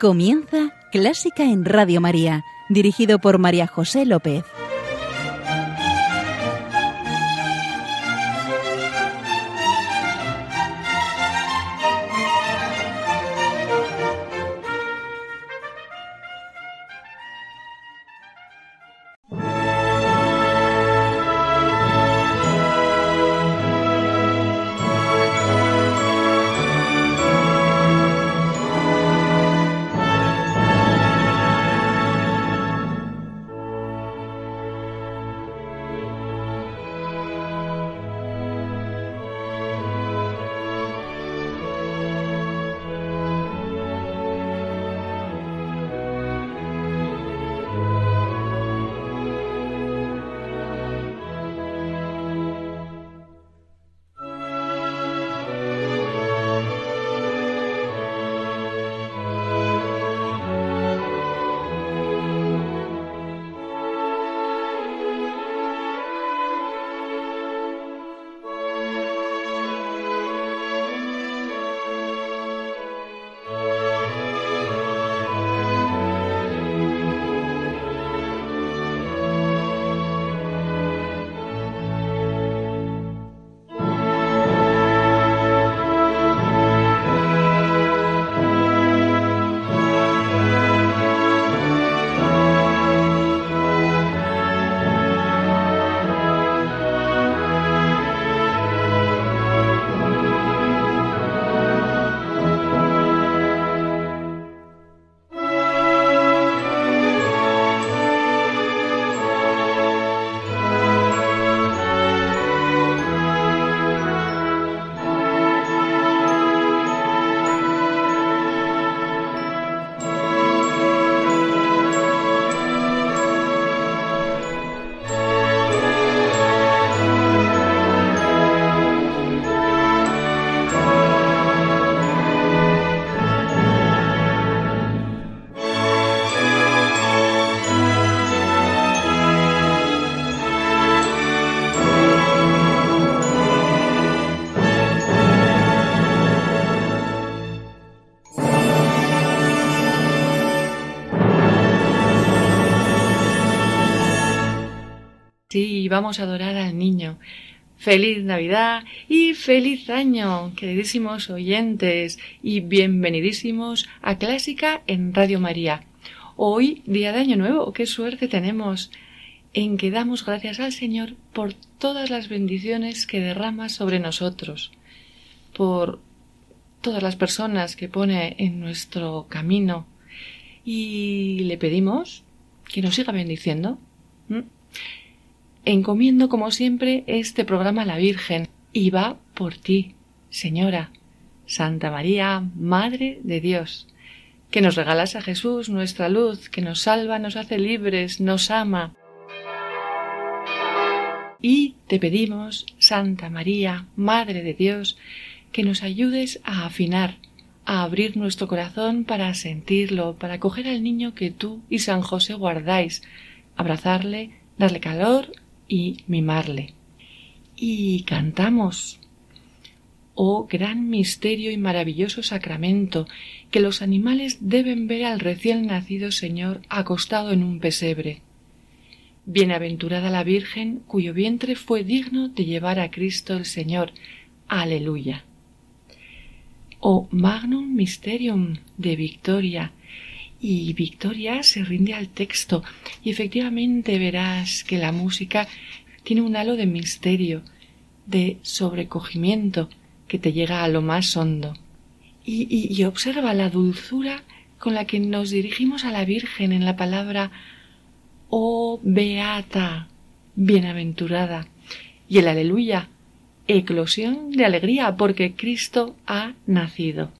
Comienza Clásica en Radio María, dirigido por María José López. Vamos a adorar al niño. Feliz Navidad y feliz año, queridísimos oyentes, y bienvenidísimos a Clásica en Radio María. Hoy, día de Año Nuevo, qué suerte tenemos en que damos gracias al Señor por todas las bendiciones que derrama sobre nosotros, por todas las personas que pone en nuestro camino, y le pedimos que nos siga bendiciendo. Encomiendo, como siempre, este programa a la Virgen y va por ti, Señora, Santa María, Madre de Dios, que nos regalas a Jesús, nuestra luz, que nos salva, nos hace libres, nos ama. Y te pedimos, Santa María, Madre de Dios, que nos ayudes a afinar, a abrir nuestro corazón para sentirlo, para acoger al niño que tú y San José guardáis, abrazarle, darle calor y mimarle. Y cantamos. Oh gran misterio y maravilloso sacramento, que los animales deben ver al recién nacido Señor acostado en un pesebre. Bienaventurada la Virgen cuyo vientre fue digno de llevar a Cristo el Señor. Aleluya. Oh magnum mysterium de Victoria, y Victoria se rinde al texto y efectivamente verás que la música tiene un halo de misterio, de sobrecogimiento que te llega a lo más hondo. Y, observa la dulzura con la que nos dirigimos a la Virgen en la palabra Oh Beata, bienaventurada, y el aleluya, eclosión de alegría porque Cristo ha nacido.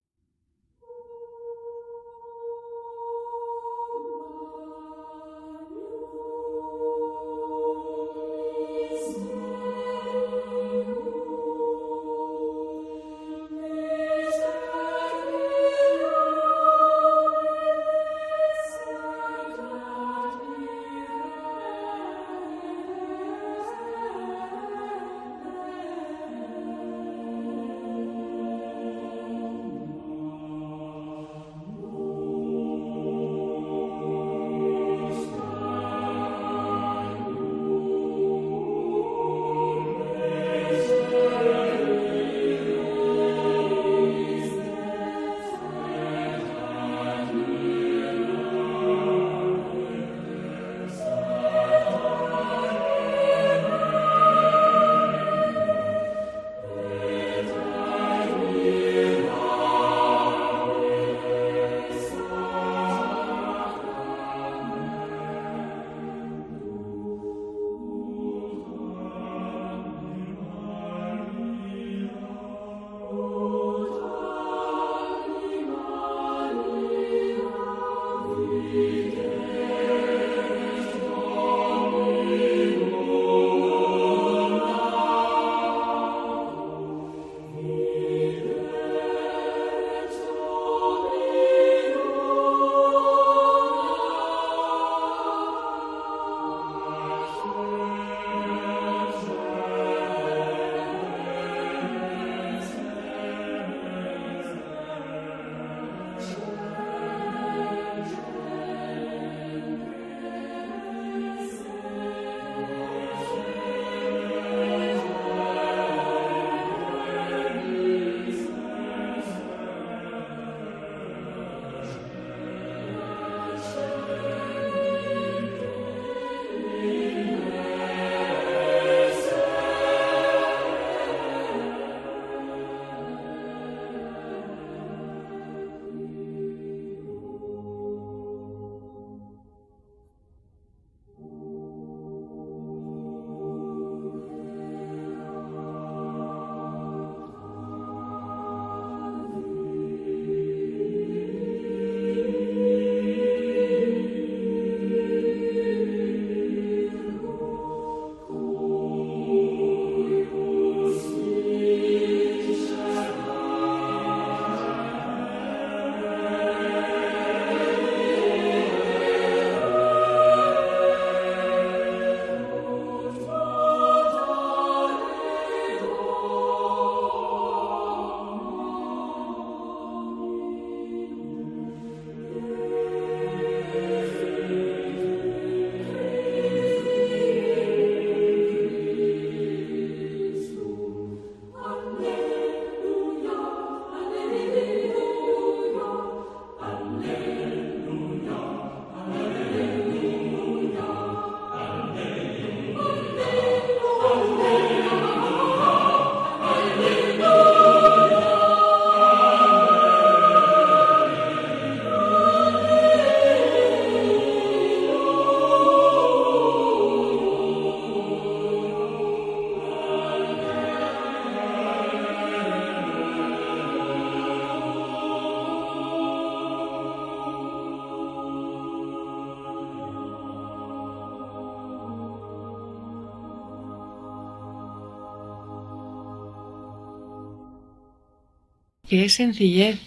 Qué sencillez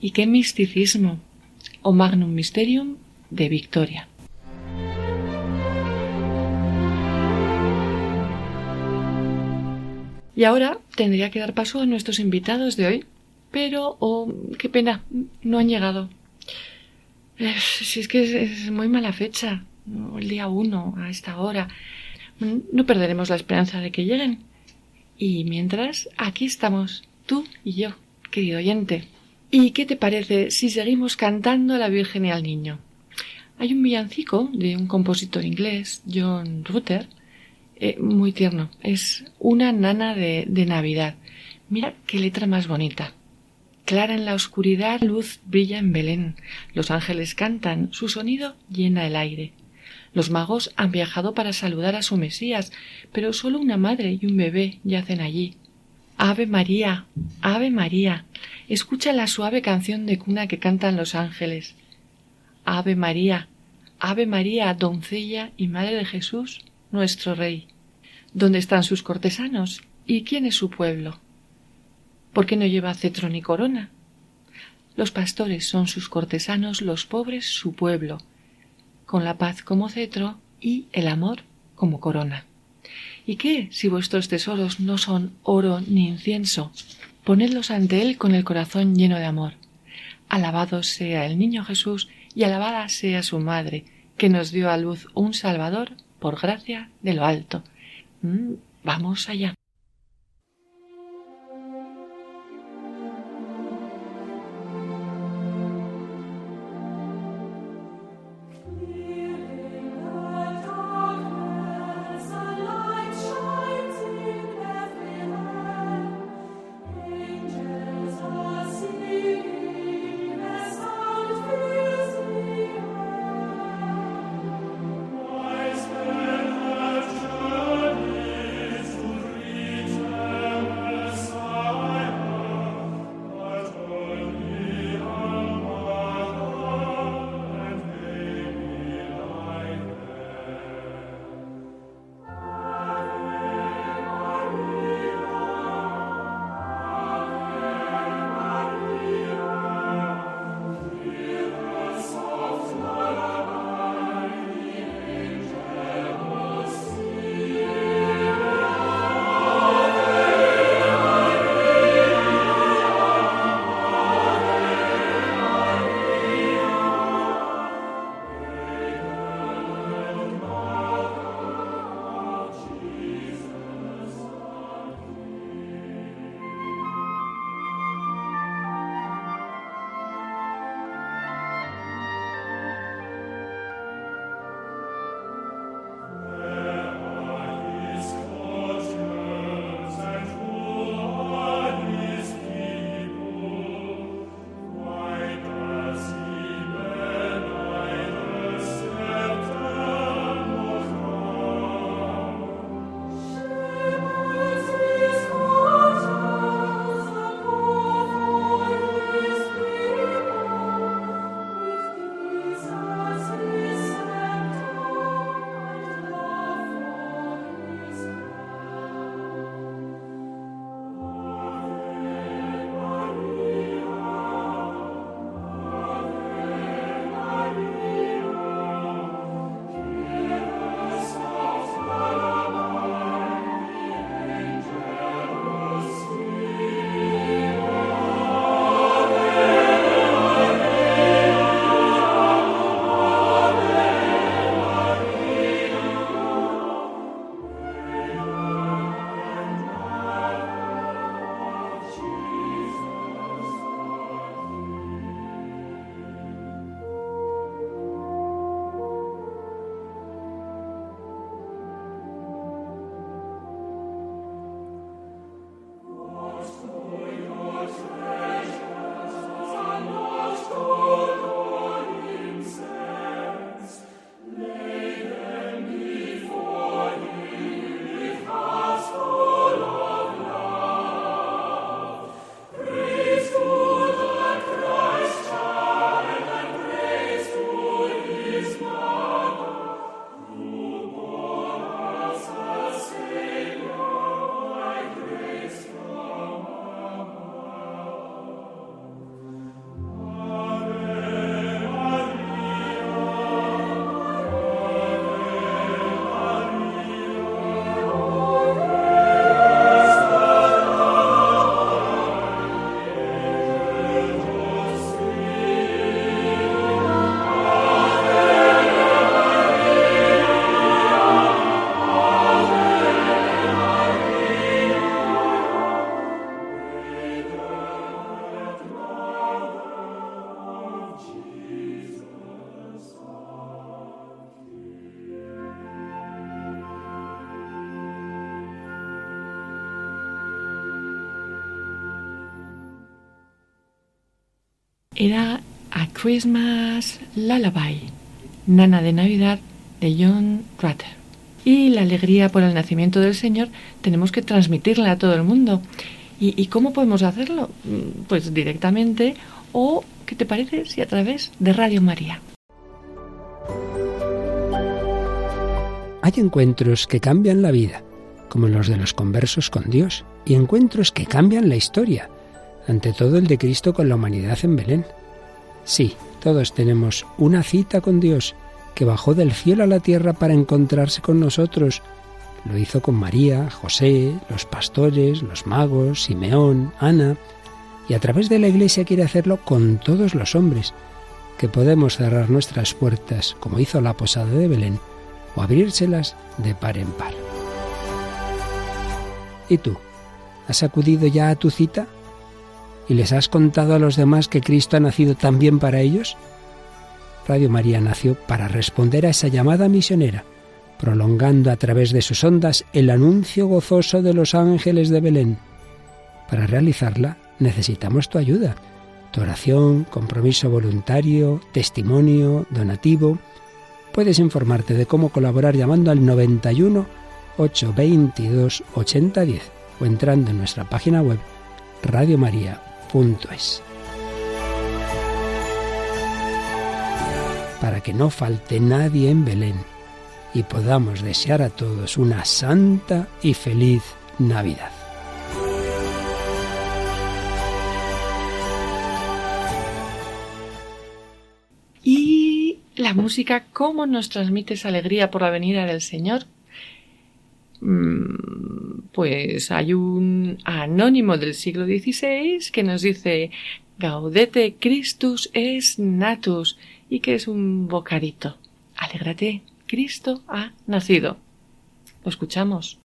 y qué misticismo. O Magnum Mysterium de Victoria. Y ahora tendría que dar paso a nuestros invitados de hoy, pero, oh, qué pena, no han llegado. Si es que es, muy mala fecha, el día uno, a esta hora. No perderemos la esperanza de que lleguen. Y mientras, aquí estamos, tú y yo querido oyente. ¿Y qué te parece si seguimos cantando a la Virgen y al Niño? Hay un villancico de un compositor inglés, John Rutter, eh, muy tierno. Es una nana de, de Navidad. Mira qué letra más bonita. Clara en la oscuridad, luz brilla en Belén. Los ángeles cantan, su sonido llena el aire. Los magos han viajado para saludar a su Mesías, pero solo una madre y un bebé yacen allí. Ave María, Ave María, escucha la suave canción de cuna que cantan los ángeles. Ave María, Ave María, doncella y madre de Jesús, nuestro Rey. ¿Dónde están sus cortesanos? ¿Y quién es su pueblo? ¿Por qué no lleva cetro ni corona? Los pastores son sus cortesanos, los pobres su pueblo, con la paz como cetro y el amor como corona. ¿Y qué si vuestros tesoros no son oro ni incienso? Ponedlos ante Él con el corazón lleno de amor. Alabado sea el niño Jesús y alabada sea su madre, que nos dio a luz un Salvador por gracia de lo alto. Mm, vamos allá. Era A Christmas Lullaby, Nana de Navidad de John Rutter. Y la alegría por el nacimiento del Señor tenemos que transmitirla a todo el mundo. ¿Y, cómo podemos hacerlo? Mm, pues directamente o, ¿qué te parece si a través de Radio María? Hay encuentros que cambian la vida, como los de los conversos con Dios, y encuentros que cambian la historia, ante todo el de Cristo con la humanidad en Belén. Sí, todos tenemos una cita con Dios, que bajó del cielo a la tierra para encontrarse con nosotros. Lo hizo con María, José, los pastores, los magos, Simeón, Ana, y a través de la Iglesia quiere hacerlo con todos los hombres, que podemos cerrar nuestras puertas, como hizo la posada de Belén, o abrírselas de par en par. ¿Y tú? ¿Has acudido ya a tu cita? ¿Y les has contado a los demás que Cristo ha nacido también para ellos? Radio María nació para responder a esa llamada misionera, prolongando a través de sus ondas el anuncio gozoso de los ángeles de Belén. Para realizarla necesitamos tu ayuda, tu oración, compromiso voluntario, testimonio, donativo. Puedes informarte de cómo colaborar llamando al 91 822 8010 o entrando en nuestra página web radiomaria.es. para que no falte nadie en Belén y podamos desear a todos una santa y feliz Navidad. Y la música, ¿cómo nos transmite esa alegría por la venida del Señor? Mm, pues hay un anónimo del siglo XVI que nos dice Gaudete Christus es natus y que es un bocadito. Alégrate, Cristo ha nacido. Lo escuchamos.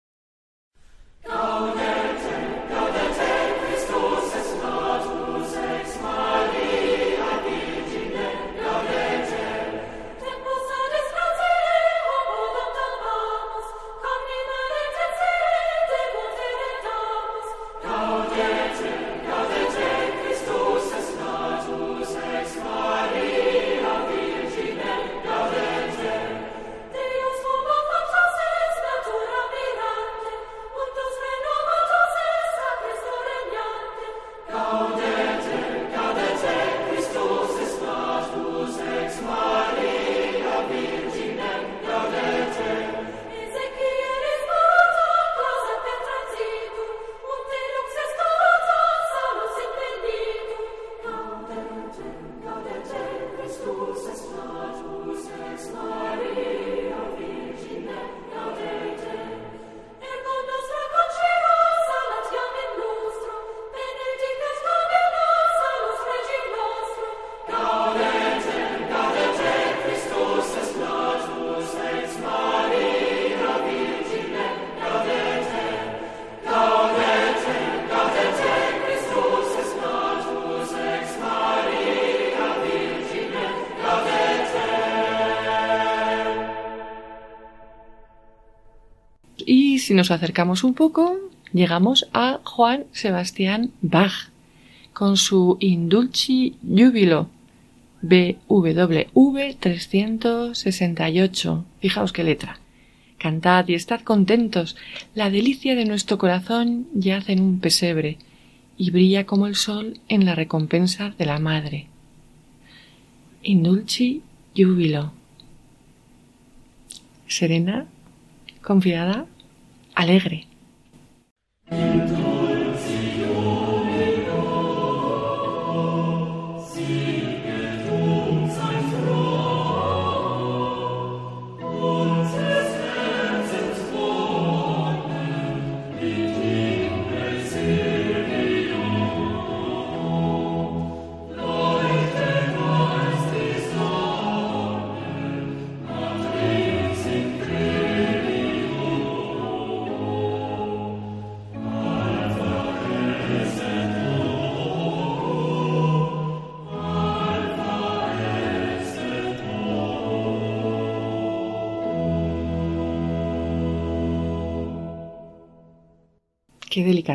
Nos acercamos un poco, llegamos a Juan Sebastián Bach con su Indulci Júbilo BWV 368. Fijaos qué letra. Cantad y estad contentos. La delicia de nuestro corazón yace en un pesebre y brilla como el sol en la recompensa de la madre. Indulci Júbilo. Serena, confiada, alegre.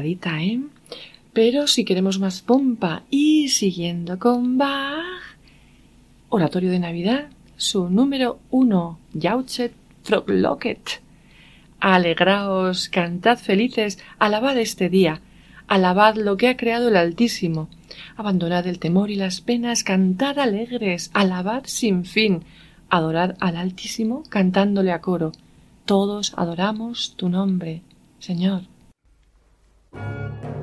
¿Eh? Pero si queremos más pompa y siguiendo con Bach, Oratorio de Navidad, su número uno, Jauchet Froglocket. Alegraos, cantad felices, alabad este día, alabad lo que ha creado el Altísimo, abandonad el temor y las penas, cantad alegres, alabad sin fin, adorad al Altísimo cantándole a coro. Todos adoramos tu nombre, Señor. Thank you.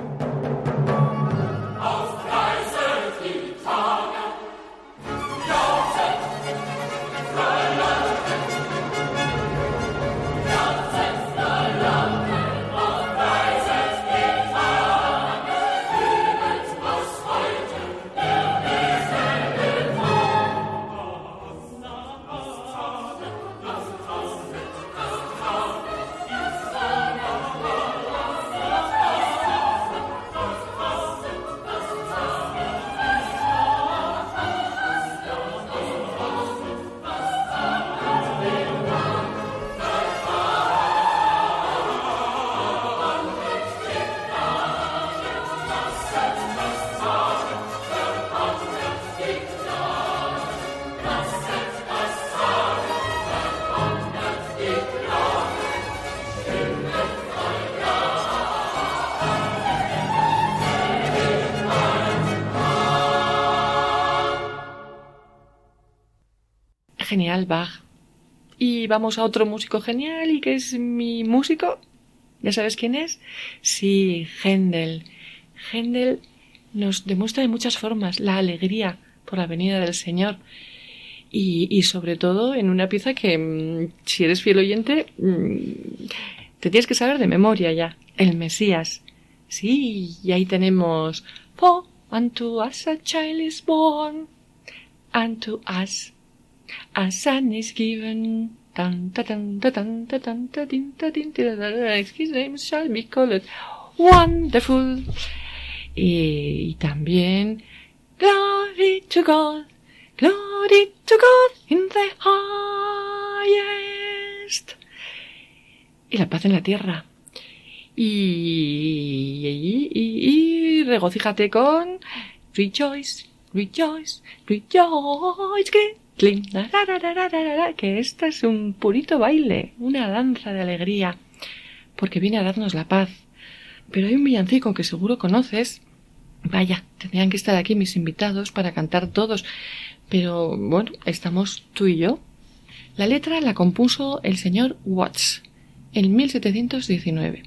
Y vamos a otro músico genial y que es mi músico. ¿Ya sabes quién es? Sí, Händel. Händel nos demuestra de muchas formas la alegría por la venida del Señor. Y, y sobre todo en una pieza que, mm, si eres fiel oyente, mm, te tienes que saber de memoria ya. El Mesías. Sí, y ahí tenemos For unto us a child is born, unto us a son is given. Da, da, da, His name shall be called Wonderful. Y también Glory to God, glory to God in the highest. Y la paz en la tierra. Y, y, y, y regocíjate con Rejoice, rejoice, rejoice, que, esto es un purito baile, una danza de alegría, porque viene a darnos la paz. Pero hay un villancico que seguro conoces. Vaya, tendrían que estar aquí mis invitados para cantar todos. Pero bueno, estamos tú y yo. La letra la compuso el señor Watts en 1719.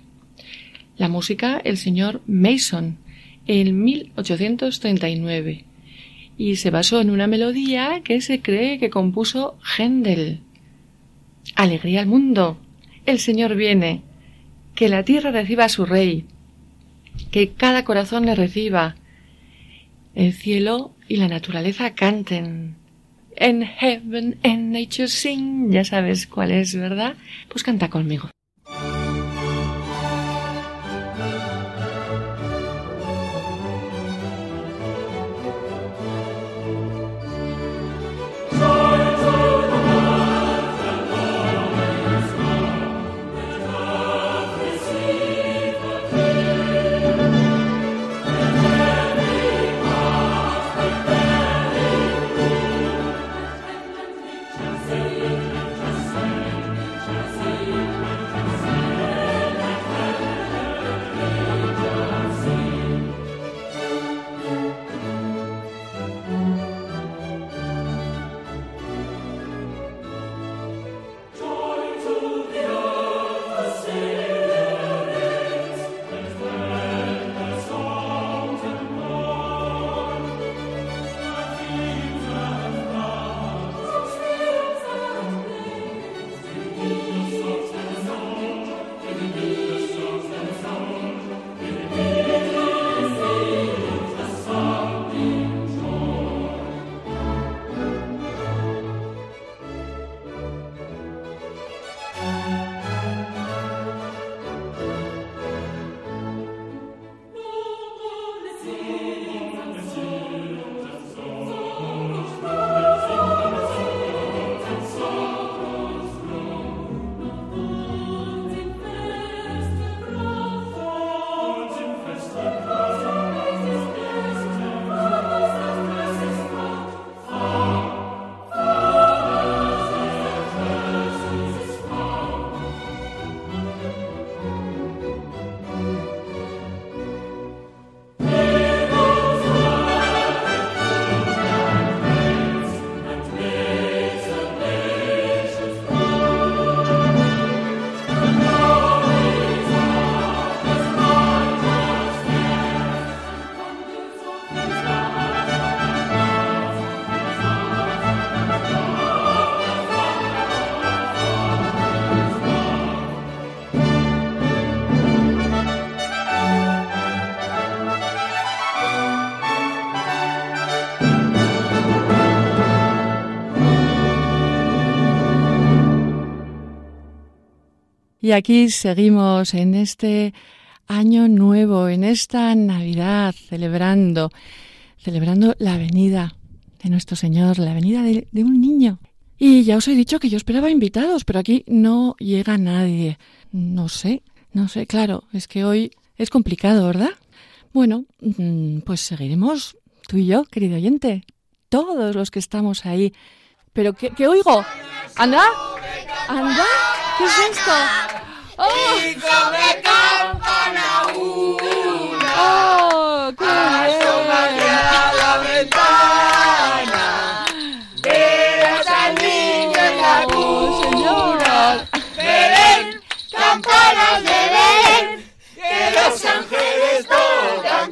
La música el señor Mason en 1839 y se basó en una melodía que se cree que compuso Händel. Alegría al mundo. El Señor viene. Que la tierra reciba a su rey. Que cada corazón le reciba. El cielo y la naturaleza canten. En heaven and nature sing. Ya sabes cuál es, ¿verdad? Pues canta conmigo. Y aquí seguimos en este año nuevo, en esta Navidad, celebrando, celebrando la venida de nuestro Señor, la venida de, un niño. Y ya os he dicho que yo esperaba invitados, pero aquí no llega nadie. No sé, no sé, claro, es que hoy es complicado, ¿verdad? Bueno, mm, pues seguiremos tú y yo, querido oyente, todos los que estamos ahí. Pero, ¿qué oigo? ¿Anda? ¿Anda? ¿Qué es esto? ¡Oh! ¡Y sobre cámpana una! ¡Cuánto va a la ventana! ¡Ve la salud y la luz, señor! ¡Ve, ven! ¡Cámpana de veré! ¡Que los ángeles tocan!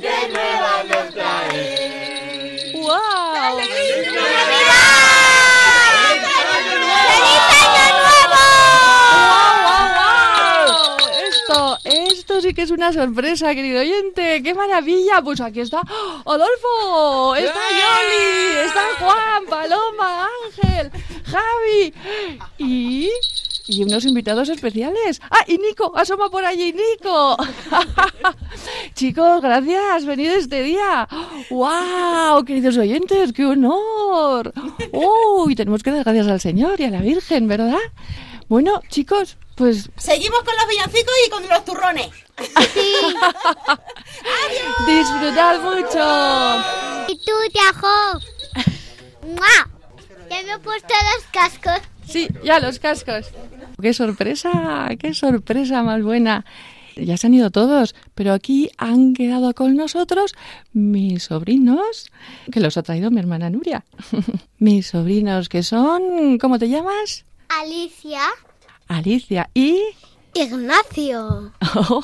Sí que es una sorpresa, querido oyente. ¡Qué maravilla! Pues aquí está Adolfo, está Yoli, está Juan, Paloma, Ángel, Javi y... Y unos invitados especiales. ¡Ah, y Nico! ¡Asoma por allí, Nico! Chicos, gracias. Venid este día. ¡Wow! Queridos oyentes, qué honor. ¡Uy! tenemos que dar gracias al Señor y a la Virgen, ¿verdad? Bueno, chicos, pues Seguimos con los villancicos y con los turrones. Disfrutad mucho. ¿Y tú, Tiajo? Ya me he puesto los cascos. Sí, ya los cascos. ¡Qué sorpresa! ¡Qué sorpresa más buena! Ya se han ido todos, pero aquí han quedado con nosotros mis sobrinos, que los ha traído mi hermana Nuria. mis sobrinos, que son... ¿Cómo te llamas? Alicia. Alicia y... Ignacio.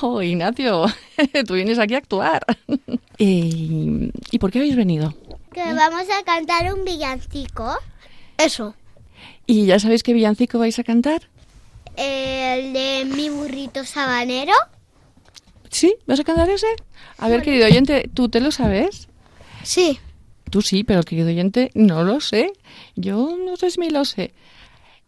Oh, Ignacio, tú vienes aquí a actuar. ¿Y, ¿y por qué habéis venido? Que vamos a cantar un villancico. Eso. ¿Y ya sabéis qué villancico vais a cantar? El de mi burrito sabanero. ¿Sí? ¿Vas a cantar ese? A ver, querido oyente, ¿tú te lo sabes? Sí. Tú sí, pero querido oyente, no lo sé. Yo no sé si me lo sé.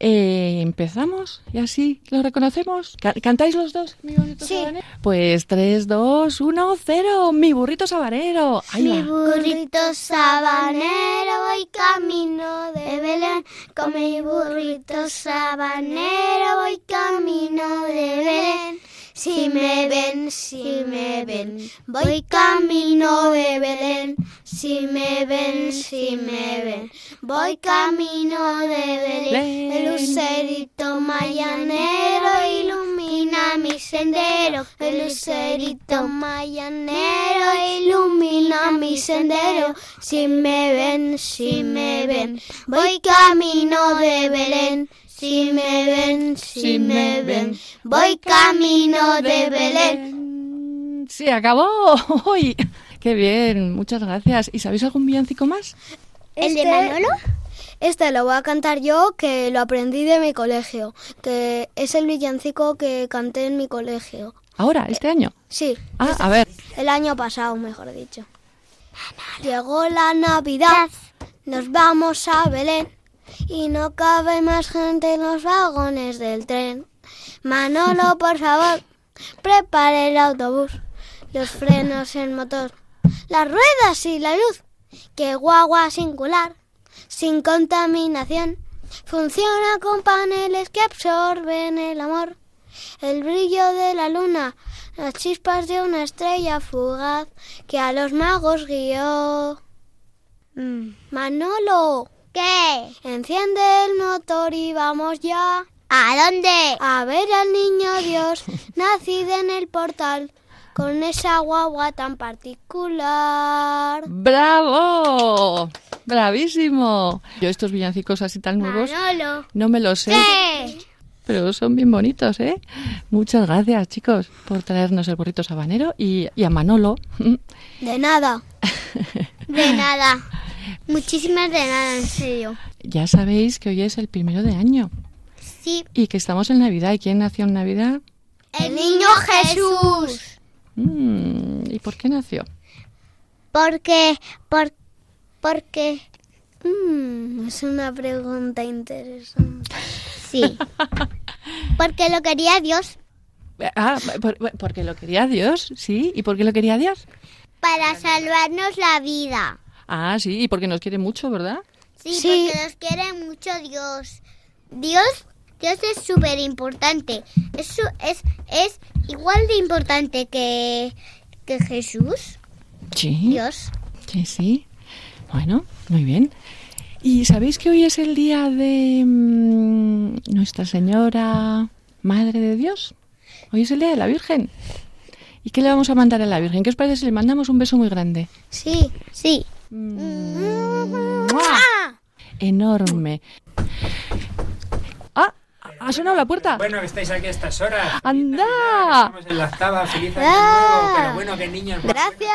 Eh, Empezamos y así lo reconocemos. Ca- ¿Cantáis los dos? Mi burrito Sí. sabanero? Pues 3, 2, 1, 0. Mi burrito sabanero. Ahí Mi va. burrito sabanero voy camino de Belén. Con mi burrito sabanero voy camino de Belén. Si me ven, si me ven, voy camino de Belén. Si me ven, si me ven, voy camino de Belén. El lucerito mañanero ilumina mi sendero. El lucerito mañanero ilumina mi sendero. Si me ven, si me ven, voy camino de Belén. Si me ven, si me ven, voy camino de Belén. Se acabó. Uy, qué bien, muchas gracias. ¿Y sabéis algún villancico más? ¿El de Manolo? Este lo voy a cantar yo, que lo aprendí de mi colegio. Que es el villancico que canté en mi colegio. Ahora, este año. Sí. Ah, a ver. El año pasado, mejor dicho. Llegó la Navidad, nos vamos a Belén y no cabe más gente en los vagones del tren. Manolo, por favor, prepare el autobús, los frenos, el motor, las ruedas y la luz. Que guagua singular, sin contaminación, funciona con paneles que absorben el amor. El brillo de la luna, las chispas de una estrella fugaz que a los magos guió. Mm, Manolo, ¿Qué? enciende el motor y vamos ya ¿A dónde? a ver al niño Dios nacido en el portal con esa guagua tan particular. ¡Bravo! ¡Bravísimo! Yo estos villancicos así tan nuevos Manolo. no me los sé, ¿Qué? pero son bien bonitos, ¿eh? Muchas gracias, chicos, por traernos el burrito sabanero y, y a Manolo. De nada. De nada. Muchísimas de nada, en serio. Ya sabéis que hoy es el primero de año Sí. y que estamos en Navidad. ¿Y quién nació en Navidad? El niño Jesús. Mm, ¿Y por qué nació? Porque, por, porque, Mm, es una pregunta interesante. sí. Porque lo quería Dios. Ah, por- por- porque lo quería Dios, sí. ¿Y por qué lo quería Dios? Para salvarnos la vida. Ah, sí, y porque nos quiere mucho, ¿verdad? Sí, Sí. porque nos quiere mucho Dios. Dios, Dios es súper importante. Es, es, es igual de importante que, que Jesús. Sí. Dios. Sí, sí. Bueno, muy bien. ¿Y sabéis que hoy es el día de mm, Nuestra Señora Madre de Dios? Hoy es el día de la Virgen. ¿Y qué le vamos a mandar a la Virgen? ¿Qué os parece si le mandamos un beso muy grande? Sí, Sí. ¡Mua! Enorme. Ah, ¿Ha sonado la puerta? Bueno, que estáis aquí a estas horas. ¡Anda! Estamos en la octava, feliz año nuevo. Pero bueno, que niños. Gracias.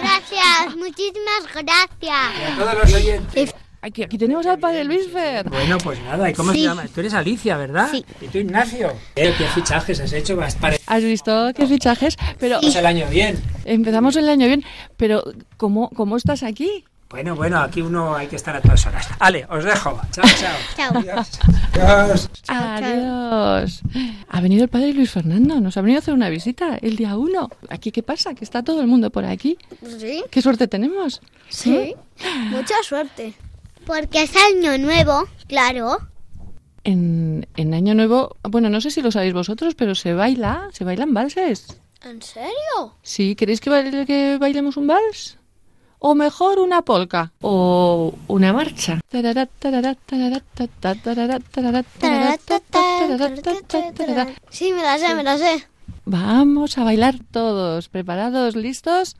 Gracias, muchísimas gracias. Y a todos los oyentes. Aquí, aquí tenemos al padre Luisfer. Bueno, pues nada, ¿y cómo Sí. se llama? Tú eres Alicia, ¿verdad? Sí. ¿Y tú, Ignacio? Eh, ¿Qué fichajes has hecho? Para ¿Has visto qué fichajes? Pero el año bien. empezamos el año bien. Pero ¿cómo, cómo estás aquí? Bueno, bueno, aquí uno hay que estar a todas horas. Ale, os dejo. Chao, chao. Chao. Adiós. Adiós. Adiós. Ha venido el padre Luis Fernando. Nos ha venido a hacer una visita el día uno. ¿Aquí qué pasa? Que está todo el mundo por aquí. Sí, ¿Qué suerte tenemos? sí. Mucha suerte. Porque es año nuevo, claro. En, en Año Nuevo, bueno, no sé si lo sabéis vosotros, pero se baila, se bailan valses. ¿En serio? Sí, ¿queréis que, baile- que bailemos un vals? O mejor una polka. O una marcha. Sí, me la sé, me la sé. Vamos a bailar todos. ¿Preparados? ¿Listos?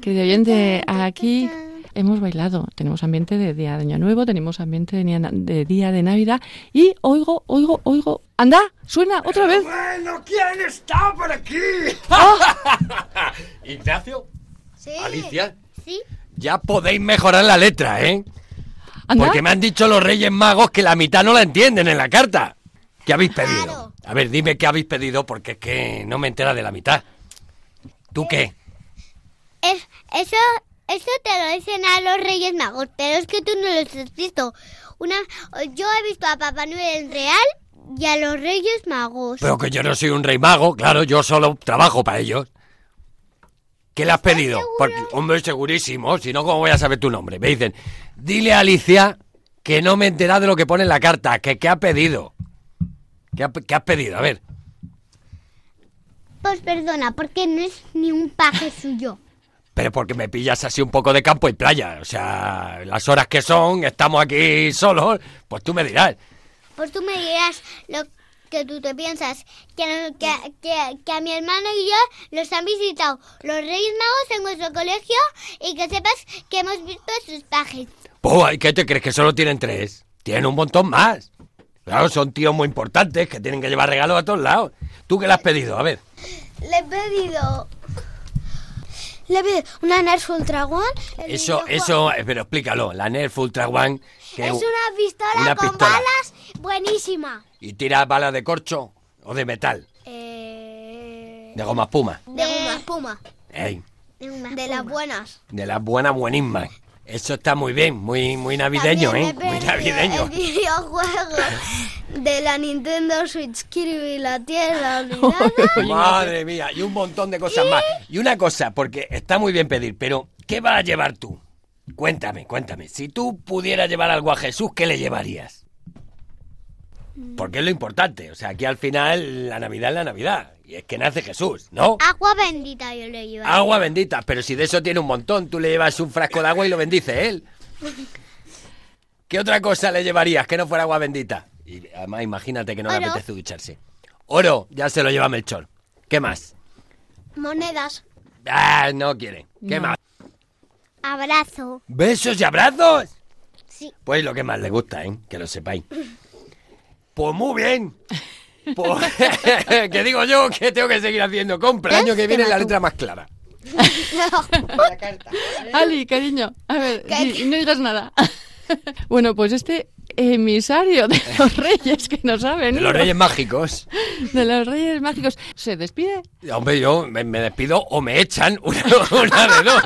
Querido oyente, aquí hemos bailado. Tenemos ambiente de día de Año Nuevo, tenemos ambiente de, día de Navidad y oigo, oigo, oigo. ¡Anda! ¡Suena otra vez! Bueno, ¿quién está por aquí? Ignacio, Sí. Alicia, Sí. ya podéis mejorar la letra, ¿eh? Porque me han dicho los Reyes Magos que la mitad no la entienden en la carta. ¿Qué habéis pedido? A ver, dime qué habéis pedido porque es que no me entera de la mitad. ¿Tú qué? Es- eso, eso te lo dicen a los Reyes Magos, pero es que tú no los has visto. Una, yo he visto a Papá Noel real y a los Reyes Magos. Pero que yo no soy un rey mago, claro, yo solo trabajo para ellos. ¿Qué le has pedido? Porque, hombre, segurísimo, si no, ¿cómo voy a saber tu nombre? Me dicen, dile a Alicia que no me he enterado de lo que pone en la carta, que qué ha pedido. ¿Qué, ha- qué has pedido? A ver. Pues perdona, porque no es ni un paje suyo. Pero porque me pillas así un poco de campo y playa. O sea, las horas que son, estamos aquí solos, pues tú me dirás. Pues tú me dirás lo que tú te piensas. Que, que, que, que a mi hermano y yo los han visitado los Reyes Magos en nuestro colegio y que sepas que hemos visto sus pajes. Pues, ¿qué te crees que solo tienen tres? Tienen un montón más. Claro, son tíos muy importantes que tienen que llevar regalos a todos lados. ¿Tú qué le has pedido? A ver. Le he pedido. Le he pedido una Nerf Ultra One. Eso, eso, eh, pero explícalo. La Nerf Ultra One. Que Es una pistola una con pistola. balas buenísima. ¿Y tira balas de corcho o de metal? Eh, De goma espuma. de goma espuma. Ey, De, las buenas. de las buenas buenísimas. Eso está muy bien, muy, muy navideño, También ¿eh? Muy navideño. El videojuego de la Nintendo Switch Kirby la Tierra Olvidada. Madre mía, y un montón de cosas más. Y una cosa, porque está muy bien pedir, pero ¿qué vas a llevar tú? Cuéntame, cuéntame. Si tú pudieras llevar algo a Jesús, ¿qué le llevarías? Porque es lo importante. O sea, aquí al final la Navidad es la Navidad. Y es que nace Jesús, ¿no? Agua bendita yo le llevo. Agua bendita, pero si de eso tiene un montón, tú le llevas un frasco de agua y lo bendice él. ¿Qué otra cosa le llevarías que no fuera agua bendita? Y además imagínate que no le Oro. apetece ducharse. Oro, ya se lo lleva Melchor. ¿Qué más? Monedas. Ah, no quiere. ¿Qué No. más? Abrazo. ¿Besos y abrazos? Sí. Pues lo que más le gusta, ¿eh? Que lo sepáis. Pues muy bien. Pues, que digo yo que tengo que seguir haciendo compra. El año que viene la letra más clara. Ali, cariño, a ver, di- no digas nada. bueno, pues este emisario de los reyes que nos ha De venido. los Reyes Mágicos. de los reyes mágicos. ¿Se despide? Hombre, yo me, me despido o me echan una, una de dos.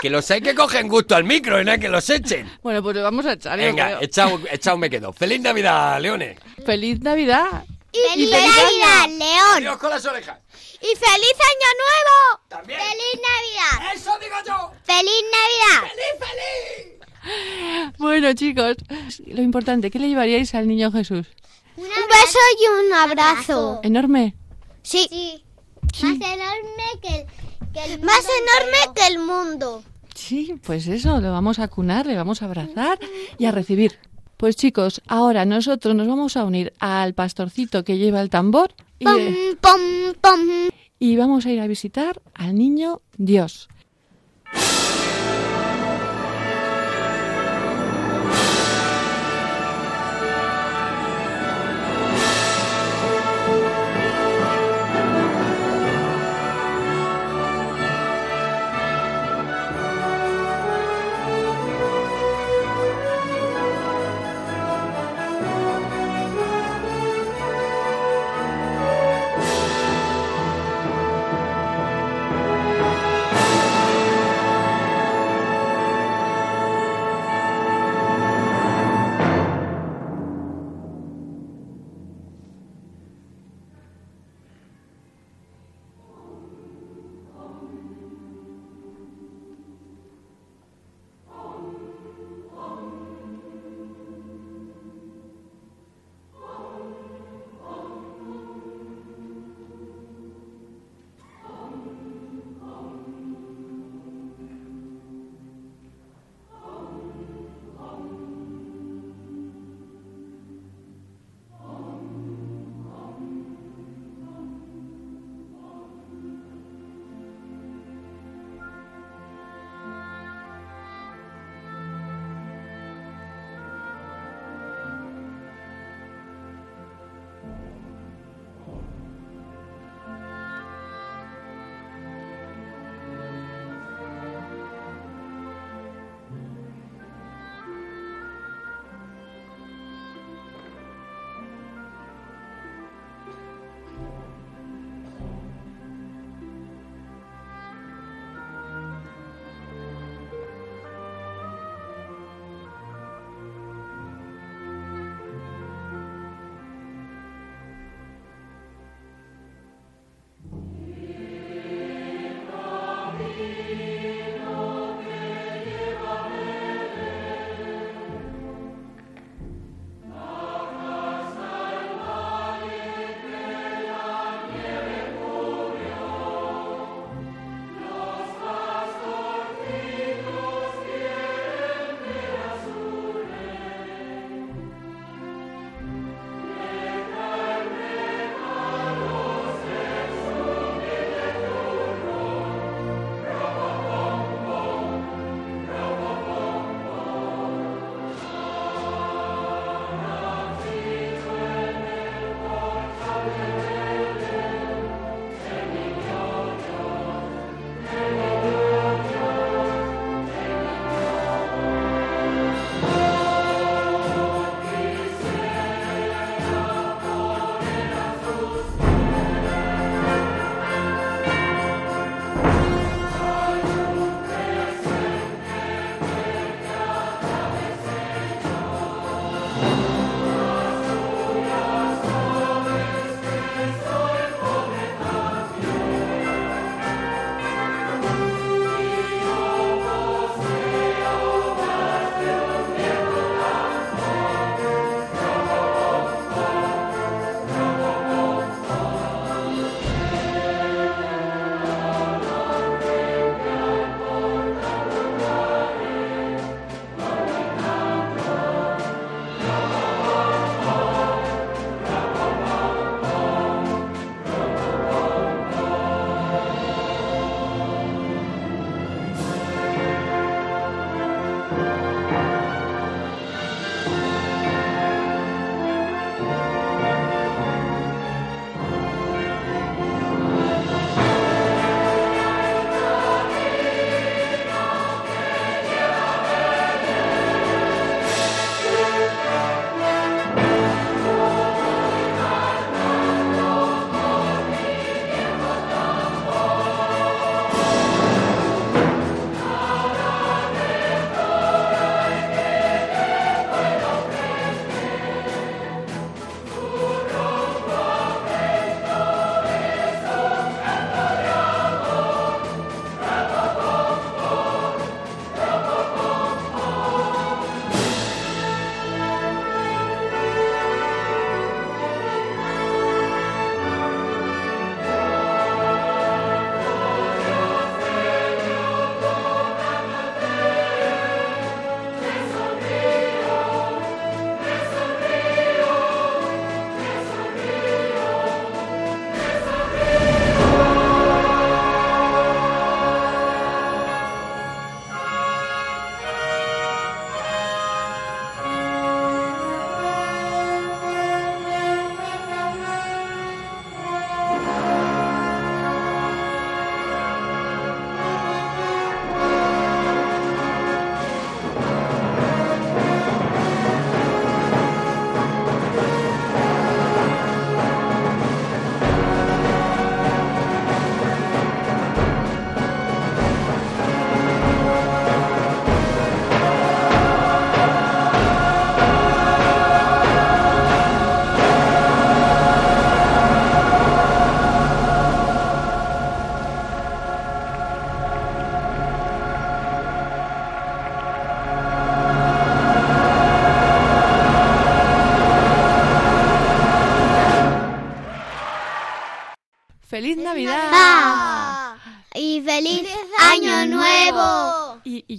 Que los hay que cogen gusto al micro y no hay que los echen. Bueno, pues vamos a echar. Venga, echado, echado me quedo. ¡Feliz Navidad, Leones! ¡Feliz Navidad! ¡Feliz feliz Navidad, León! ¡Adiós con las orejas! ¡Y feliz año nuevo! ¡También! ¡Feliz Navidad! ¡Eso digo yo! ¡Feliz Navidad! Bueno, chicos, lo importante, ¿qué le llevaríais al niño Jesús? Un Un beso y un abrazo. ¿Enorme? Sí. Sí. Más enorme que el Más enorme entero. que el mundo. Sí, pues eso, lo vamos a cunar, le vamos a abrazar y a recibir. Pues chicos, ahora nosotros nos vamos a unir al pastorcito que lleva el tambor y, Pom, pom, pom. y vamos a ir a visitar al niño Dios.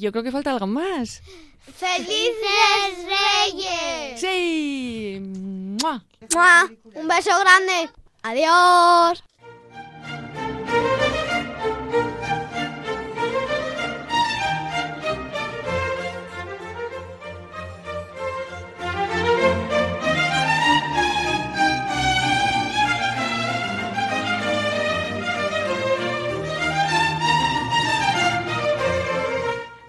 Yo creo que falta algo más. ¡Felices Reyes! ¡Sí! ¡Mua! ¡Mua! Un beso grande. Adiós.